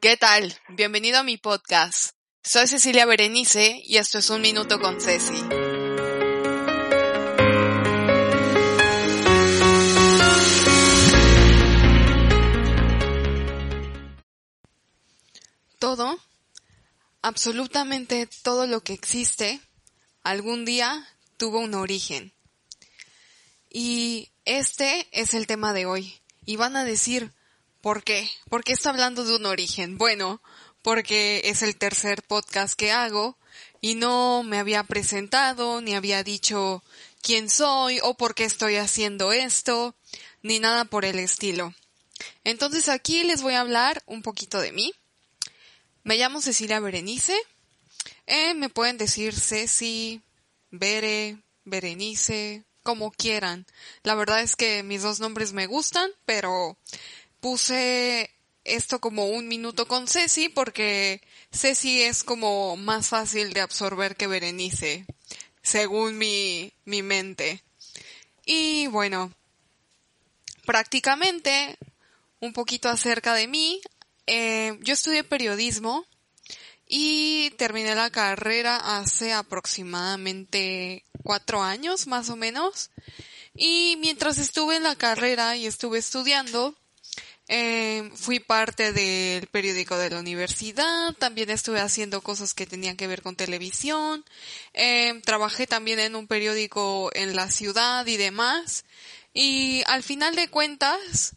¿qué tal? Bienvenido a mi podcast. Soy Cecilia Berenice y esto es Un Minuto con Ceci. Todo, absolutamente todo lo que existe, algún día tuvo un origen. Y este es el tema de hoy. Y van a decir, ¿Por qué? ¿Por qué está hablando de un origen? Bueno, porque es el tercer podcast que hago y no me había presentado, ni había dicho quién soy o por qué estoy haciendo esto, ni nada por el estilo. Entonces aquí les voy a hablar un poquito de mí. Me llamo Cecilia Berenice. Eh, me pueden decir Ceci, Bere, Berenice, como quieran. La verdad es que mis dos nombres me gustan, pero puse esto como un minuto con Ceci porque Ceci es como más fácil de absorber que Berenice, según mi, mi mente. Y bueno, prácticamente un poquito acerca de mí. Eh, yo estudié periodismo y terminé la carrera hace aproximadamente cuatro años más o menos. Y mientras estuve en la carrera y estuve estudiando, eh, fui parte del periódico de la universidad, también estuve haciendo cosas que tenían que ver con televisión, eh, trabajé también en un periódico en la ciudad y demás. Y al final de cuentas,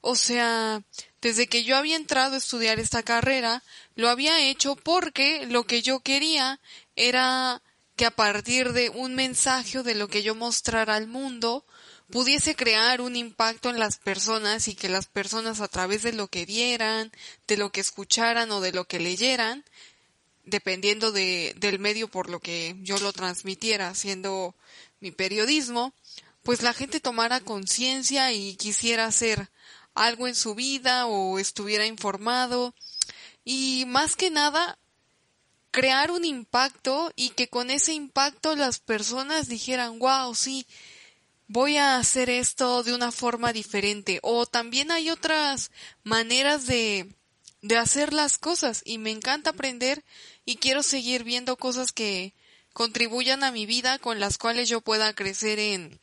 o sea, desde que yo había entrado a estudiar esta carrera, lo había hecho porque lo que yo quería era que a partir de un mensaje de lo que yo mostrara al mundo, pudiese crear un impacto en las personas y que las personas a través de lo que vieran, de lo que escucharan o de lo que leyeran, dependiendo de, del medio por lo que yo lo transmitiera, haciendo mi periodismo, pues la gente tomara conciencia y quisiera hacer algo en su vida o estuviera informado. Y más que nada crear un impacto y que con ese impacto las personas dijeran, wow, sí, voy a hacer esto de una forma diferente o también hay otras maneras de, de hacer las cosas y me encanta aprender y quiero seguir viendo cosas que contribuyan a mi vida con las cuales yo pueda crecer en,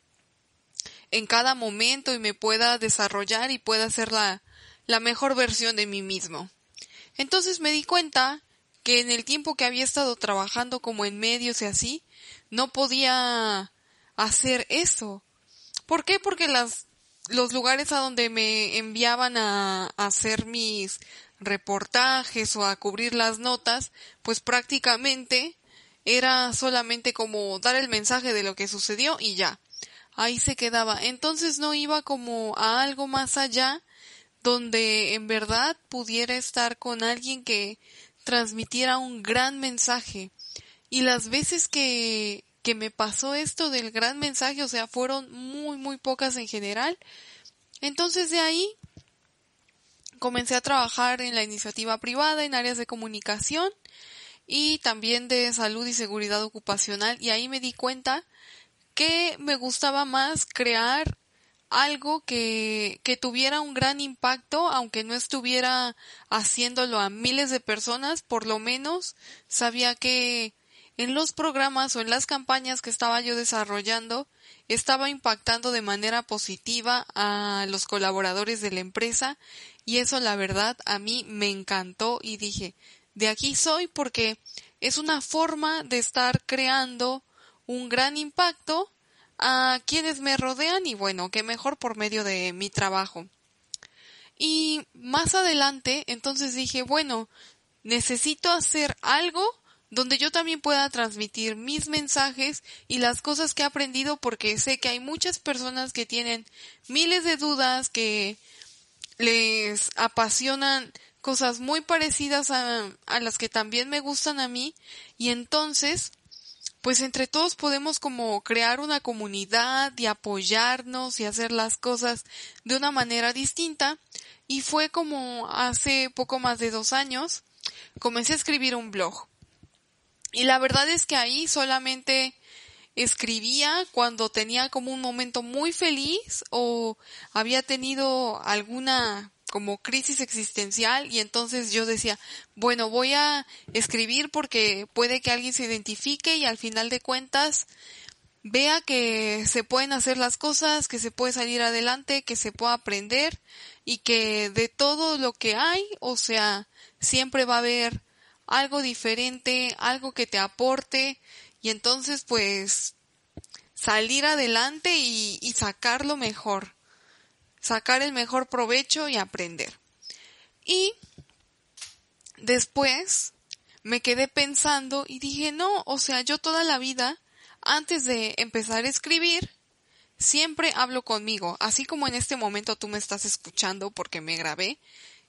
en cada momento y me pueda desarrollar y pueda ser la, la mejor versión de mí mismo. Entonces me di cuenta que en el tiempo que había estado trabajando como en medios y así, no podía hacer eso. ¿Por qué? Porque las, los lugares a donde me enviaban a, a hacer mis reportajes o a cubrir las notas, pues prácticamente era solamente como dar el mensaje de lo que sucedió y ya. Ahí se quedaba. Entonces no iba como a algo más allá donde en verdad pudiera estar con alguien que transmitiera un gran mensaje. Y las veces que que me pasó esto del gran mensaje, o sea, fueron muy, muy pocas en general. Entonces de ahí comencé a trabajar en la iniciativa privada, en áreas de comunicación y también de salud y seguridad ocupacional y ahí me di cuenta que me gustaba más crear algo que, que tuviera un gran impacto, aunque no estuviera haciéndolo a miles de personas, por lo menos sabía que en los programas o en las campañas que estaba yo desarrollando, estaba impactando de manera positiva a los colaboradores de la empresa y eso la verdad a mí me encantó y dije, de aquí soy porque es una forma de estar creando un gran impacto a quienes me rodean y bueno, que mejor por medio de mi trabajo. Y más adelante, entonces dije, bueno, necesito hacer algo donde yo también pueda transmitir mis mensajes y las cosas que he aprendido porque sé que hay muchas personas que tienen miles de dudas, que les apasionan cosas muy parecidas a, a las que también me gustan a mí. Y entonces pues entre todos podemos como crear una comunidad y apoyarnos y hacer las cosas de una manera distinta. Y fue como hace poco más de dos años comencé a escribir un blog y la verdad es que ahí solamente escribía cuando tenía como un momento muy feliz o había tenido alguna como crisis existencial y entonces yo decía, bueno, voy a escribir porque puede que alguien se identifique y al final de cuentas vea que se pueden hacer las cosas, que se puede salir adelante, que se puede aprender y que de todo lo que hay, o sea, siempre va a haber algo diferente, algo que te aporte y entonces pues salir adelante y, sacar lo mejor, sacar el mejor provecho y aprender. Y después me quedé pensando y dije, no, o sea, yo toda la vida antes de empezar a escribir, siempre hablo conmigo, así como en este momento tú me estás escuchando porque me grabé,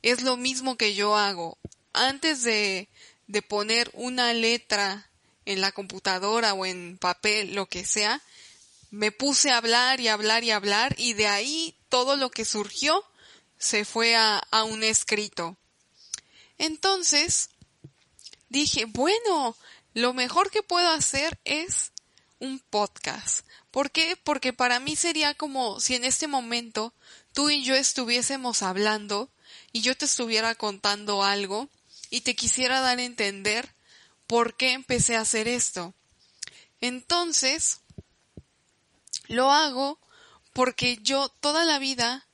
es lo mismo que yo hago. Antes de, de poner una letra en la computadora o en papel, lo que sea, me puse a hablar y hablar y hablar y de ahí todo lo que surgió se fue a, a un escrito. Entonces, dije, bueno, lo mejor que puedo hacer es un podcast. ¿Por qué? Porque para mí sería como si en este momento tú y yo estuviésemos hablando y yo te estuviera contando algo y te quisiera dar a entender por qué empecé a hacer esto. Entonces, lo hago porque yo toda la vida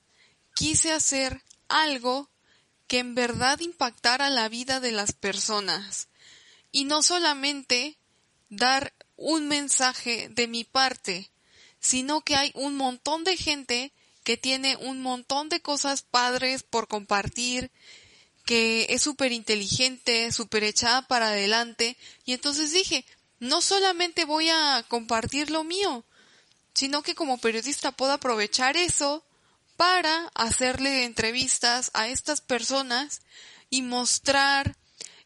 quise hacer algo que en verdad impactara la vida de las personas y no solamente dar un mensaje de mi parte, sino que hay un montón de gente que tiene un montón de cosas padres por compartir, que es súper inteligente, súper echada para adelante, y entonces dije, no solamente voy a compartir lo mío, sino que como periodista puedo aprovechar eso para hacerle entrevistas a estas personas y mostrar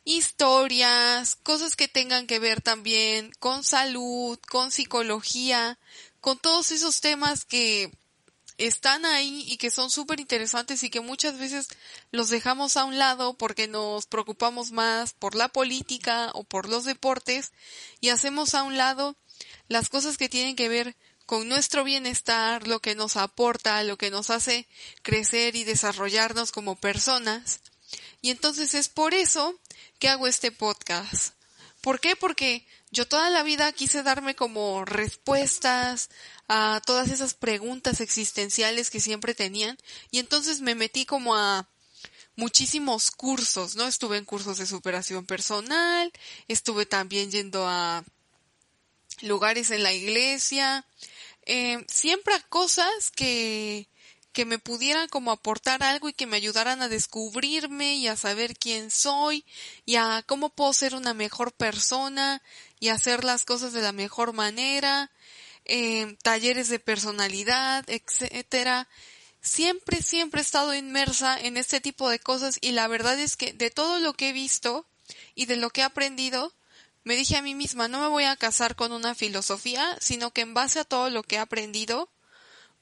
historias, cosas que tengan que ver también con salud, con psicología, con todos esos temas que están ahí y que son súper interesantes y que muchas veces los dejamos a un lado porque nos preocupamos más por la política o por los deportes y hacemos a un lado las cosas que tienen que ver con nuestro bienestar, lo que nos aporta, lo que nos hace crecer y desarrollarnos como personas. Y entonces es por eso que hago este podcast. ¿Por qué? Porque yo toda la vida quise darme como respuestas a todas esas preguntas existenciales que siempre tenían y entonces me metí como a muchísimos cursos, ¿no? Estuve en cursos de superación personal, estuve también yendo a lugares en la iglesia, eh, siempre a cosas que, que me pudieran como aportar algo y que me ayudaran a descubrirme y a saber quién soy y a cómo puedo ser una mejor persona y hacer las cosas de la mejor manera, eh, talleres de personalidad, etcétera. Siempre, siempre he estado inmersa en este tipo de cosas y la verdad es que de todo lo que he visto y de lo que he aprendido, me dije a mí misma, no me voy a casar con una filosofía, sino que en base a todo lo que he aprendido,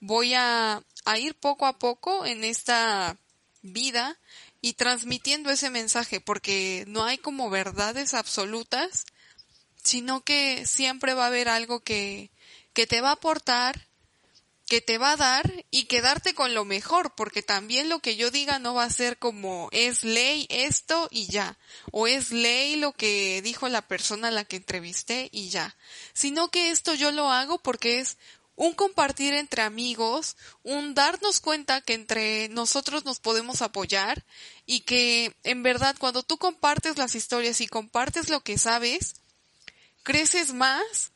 voy a, a ir poco a poco en esta vida y transmitiendo ese mensaje, porque no hay como verdades absolutas, sino que siempre va a haber algo que, que te va a aportar, que te va a dar y quedarte con lo mejor, porque también lo que yo diga no va a ser como es ley esto y ya, o es ley lo que dijo la persona a la que entrevisté y ya, sino que esto yo lo hago porque es un compartir entre amigos, un darnos cuenta que entre nosotros nos podemos apoyar y que en verdad cuando tú compartes las historias y compartes lo que sabes, creces más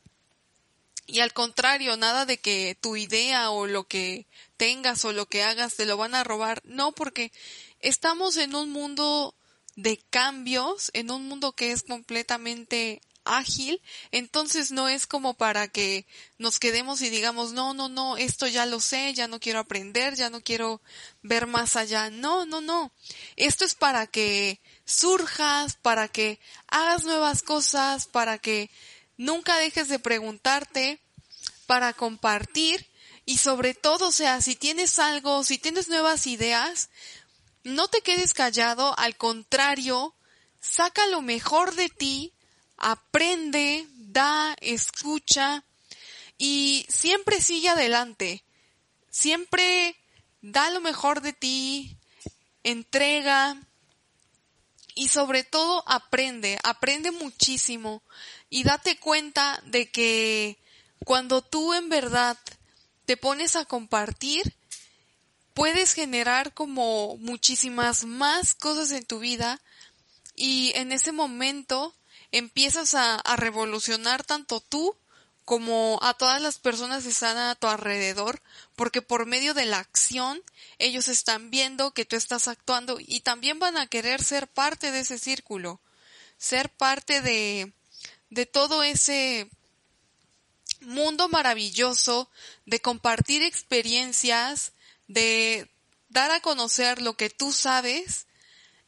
y al contrario, nada de que tu idea o lo que tengas o lo que hagas te lo van a robar, no, porque estamos en un mundo de cambios, en un mundo que es completamente ágil, entonces no es como para que nos quedemos y digamos, no, no, no, esto ya lo sé, ya no quiero aprender, ya no quiero ver más allá. No, no, no. Esto es para que surjas, para que hagas nuevas cosas, para que nunca dejes de preguntarte, para compartir y sobre todo, o sea, si tienes algo, si tienes nuevas ideas, no te quedes callado, al contrario, saca lo mejor de ti, aprende, da, escucha y siempre sigue adelante. Siempre da lo mejor de ti, entrega y sobre todo aprende, aprende muchísimo y date cuenta de que cuando tú en verdad te pones a compartir, puedes generar como muchísimas más cosas en tu vida y en ese momento empiezas a, a revolucionar tanto tú como a todas las personas que están a tu alrededor, porque por medio de la acción ellos están viendo que tú estás actuando y también van a querer ser parte de ese círculo, ser parte de, de todo ese mundo maravilloso, de compartir experiencias, de dar a conocer lo que tú sabes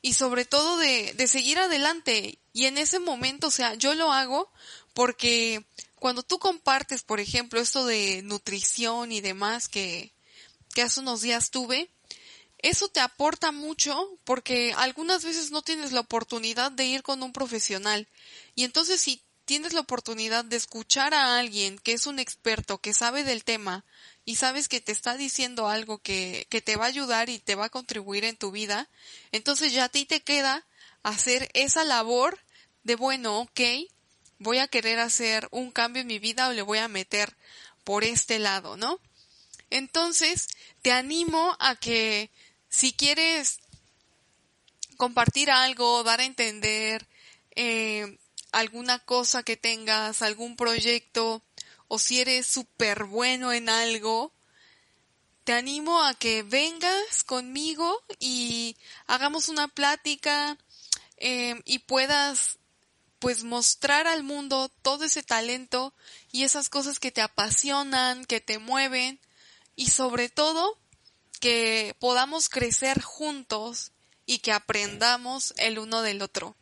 y sobre todo de, de seguir adelante. Y en ese momento, o sea, yo lo hago porque cuando tú compartes, por ejemplo, esto de nutrición y demás que, que hace unos días tuve, eso te aporta mucho porque algunas veces no tienes la oportunidad de ir con un profesional. Y entonces si tienes la oportunidad de escuchar a alguien que es un experto, que sabe del tema, y sabes que te está diciendo algo que, que te va a ayudar y te va a contribuir en tu vida, entonces ya a ti te queda hacer esa labor de, bueno, ok, voy a querer hacer un cambio en mi vida o le voy a meter por este lado, ¿no? Entonces, te animo a que si quieres compartir algo, dar a entender eh, alguna cosa que tengas, algún proyecto, o si eres súper bueno en algo, te animo a que vengas conmigo y hagamos una plática eh, y puedas pues mostrar al mundo todo ese talento y esas cosas que te apasionan, que te mueven y sobre todo que podamos crecer juntos y que aprendamos el uno del otro.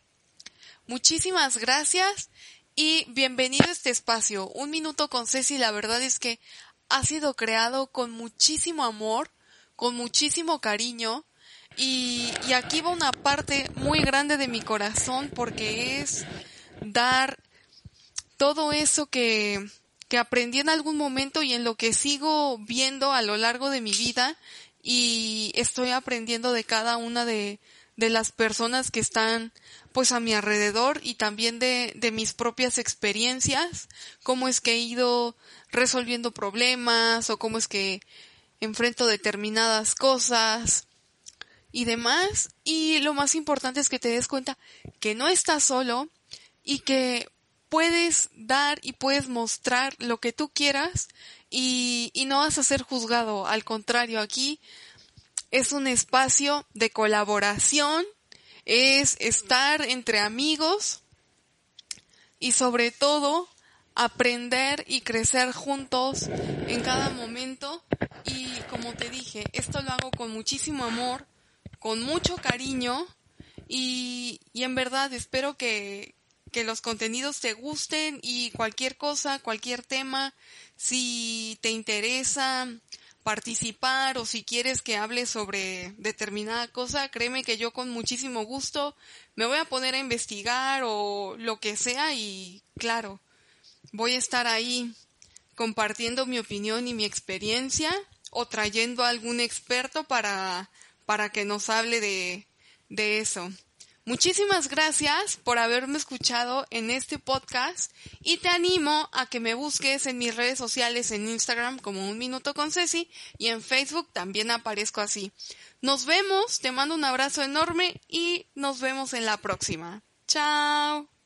Muchísimas gracias y bienvenido a este espacio. Un minuto con Ceci, la verdad es que ha sido creado con muchísimo amor, con muchísimo cariño y, y aquí va una parte muy grande de mi corazón porque es dar todo eso que, que aprendí en algún momento y en lo que sigo viendo a lo largo de mi vida y estoy aprendiendo de cada una de, de las personas que están pues a mi alrededor y también de, de mis propias experiencias, cómo es que he ido resolviendo problemas o cómo es que enfrento determinadas cosas y demás. Y lo más importante es que te des cuenta que no estás solo, y que puedes dar y puedes mostrar lo que tú quieras y, y no vas a ser juzgado. Al contrario, aquí es un espacio de colaboración, es estar entre amigos y sobre todo aprender y crecer juntos en cada momento y como te dije, esto lo hago con muchísimo amor, con mucho cariño y, y en verdad espero que, que los contenidos te gusten y cualquier cosa, cualquier tema, si te interesa participar o si quieres que hable sobre determinada cosa, créeme que yo con muchísimo gusto me voy a poner a investigar o lo que sea y claro, voy a estar ahí compartiendo mi opinión y mi experiencia o trayendo a algún experto para, para que nos hable de, de eso. Muchísimas gracias por haberme escuchado en este podcast y te animo a que me busques en mis redes sociales en Instagram como un minuto con Ceci y en Facebook también aparezco así. Nos vemos, te mando un abrazo enorme y nos vemos en la próxima. Chao.